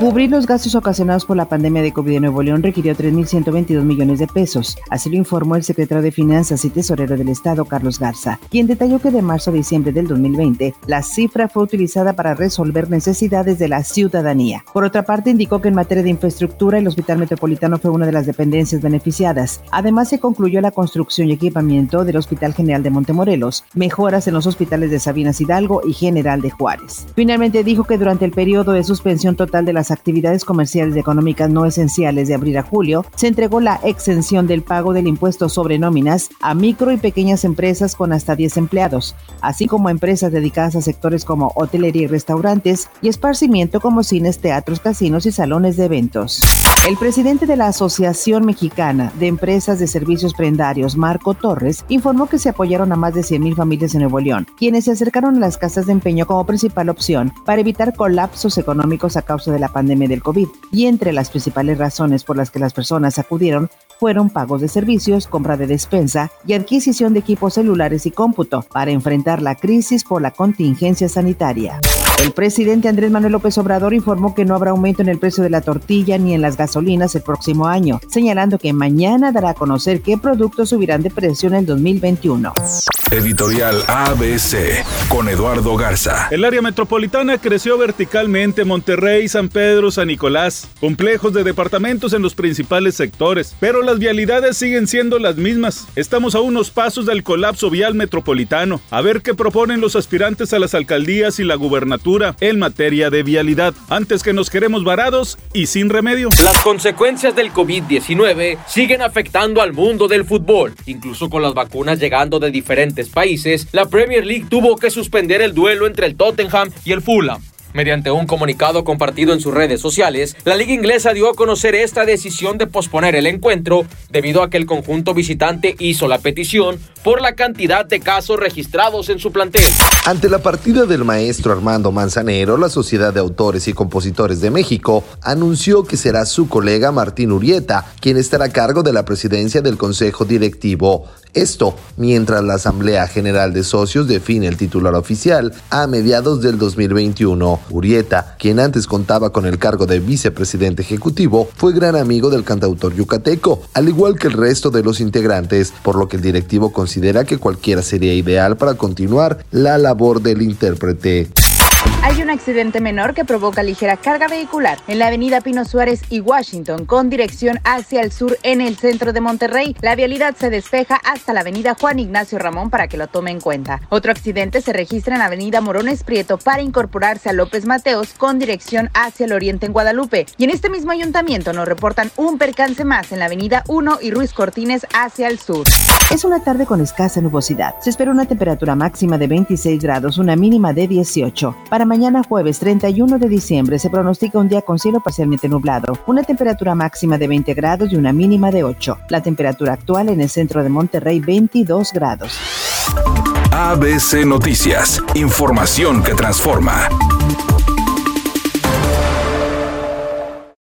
Cubrir los gastos ocasionados por la pandemia de COVID en Nuevo León requirió 3.122 millones de pesos. Así lo informó el secretario de Finanzas y Tesorero del Estado, Carlos Garza, quien detalló que de marzo a diciembre del 2020, la cifra fue utilizada para resolver necesidades de la ciudadanía. Por otra parte, indicó que en materia de infraestructura, el Hospital Metropolitano fue una de las dependencias beneficiadas. Además, se concluyó la construcción y equipamiento del Hospital General de Montemorelos, mejoras en los hospitales de Sabinas Hidalgo y General de Juárez. Finalmente, dijo que durante el periodo de suspensión total de las actividades comerciales y económicas no esenciales de abril a julio, se entregó la exención del pago del impuesto sobre nóminas a micro y pequeñas empresas con hasta 10 empleados, así como a empresas dedicadas a sectores como hotelería y restaurantes y esparcimiento como cines, teatros, casinos y salones de eventos. El presidente de la Asociación Mexicana de Empresas de Servicios Prendarios, Marco Torres, informó que se apoyaron a más de 100.000 familias en Nuevo León, quienes se acercaron a las casas de empeño como principal opción para evitar colapsos económicos a causa de la pandemia COVID. Y entre las principales razones por las que las personas acudieron fueron pagos de servicios, compra de despensa y adquisición de equipos celulares y cómputo para enfrentar la crisis por la contingencia sanitaria. El presidente Andrés Manuel López Obrador informó que no habrá aumento en el precio de la tortilla ni en las gasolinas el próximo año, señalando que mañana dará a conocer qué productos subirán de precio en el 2021. Editorial ABC con Eduardo Garza. El área metropolitana creció verticalmente Monterrey, San Pedro, San Nicolás, complejos de departamentos en los principales sectores, pero las vialidades siguen siendo las mismas. Estamos a unos pasos del colapso vial metropolitano. A ver qué proponen los aspirantes a las alcaldías y la gubernatura en materia de vialidad, antes que nos queremos varados y sin remedio. Las consecuencias del COVID-19 siguen afectando al mundo del fútbol, incluso con las vacunas llegando de diferentes países, la Premier League tuvo que suspender el duelo entre el Tottenham y el Fulham. Mediante un comunicado compartido en sus redes sociales, la liga inglesa dio a conocer esta decisión de posponer el encuentro debido a que el conjunto visitante hizo la petición por la cantidad de casos registrados en su plantel. Ante la partida del maestro Armando Manzanero, la Sociedad de Autores y Compositores de México anunció que será su colega Martín Urieta quien estará a cargo de la presidencia del Consejo Directivo. Esto mientras la Asamblea General de Socios define el titular oficial a mediados del 2021. Urieta, quien antes contaba con el cargo de vicepresidente ejecutivo, fue gran amigo del cantautor yucateco, al igual que el resto de los integrantes, por lo que el directivo considera que cualquiera sería ideal para continuar la labor del intérprete. Hay un accidente menor que provoca ligera carga vehicular en la avenida Pino Suárez y Washington con dirección hacia el sur en el centro de Monterrey. La vialidad se despeja hasta la avenida Juan Ignacio Ramón para que lo tome en cuenta. Otro accidente se registra en la avenida Morones Prieto para incorporarse a López Mateos con dirección hacia el oriente en Guadalupe. Y en este mismo ayuntamiento nos reportan un percance más en la avenida 1 y Ruiz Cortines hacia el sur. Es una tarde con escasa nubosidad. Se espera una temperatura máxima de 26 grados, una mínima de 18. Para mañana jueves 31 de diciembre se pronostica un día con cielo parcialmente nublado, una temperatura máxima de 20 grados y una mínima de 8. La temperatura actual en el centro de Monterrey 22 grados. ABC Noticias, información que transforma.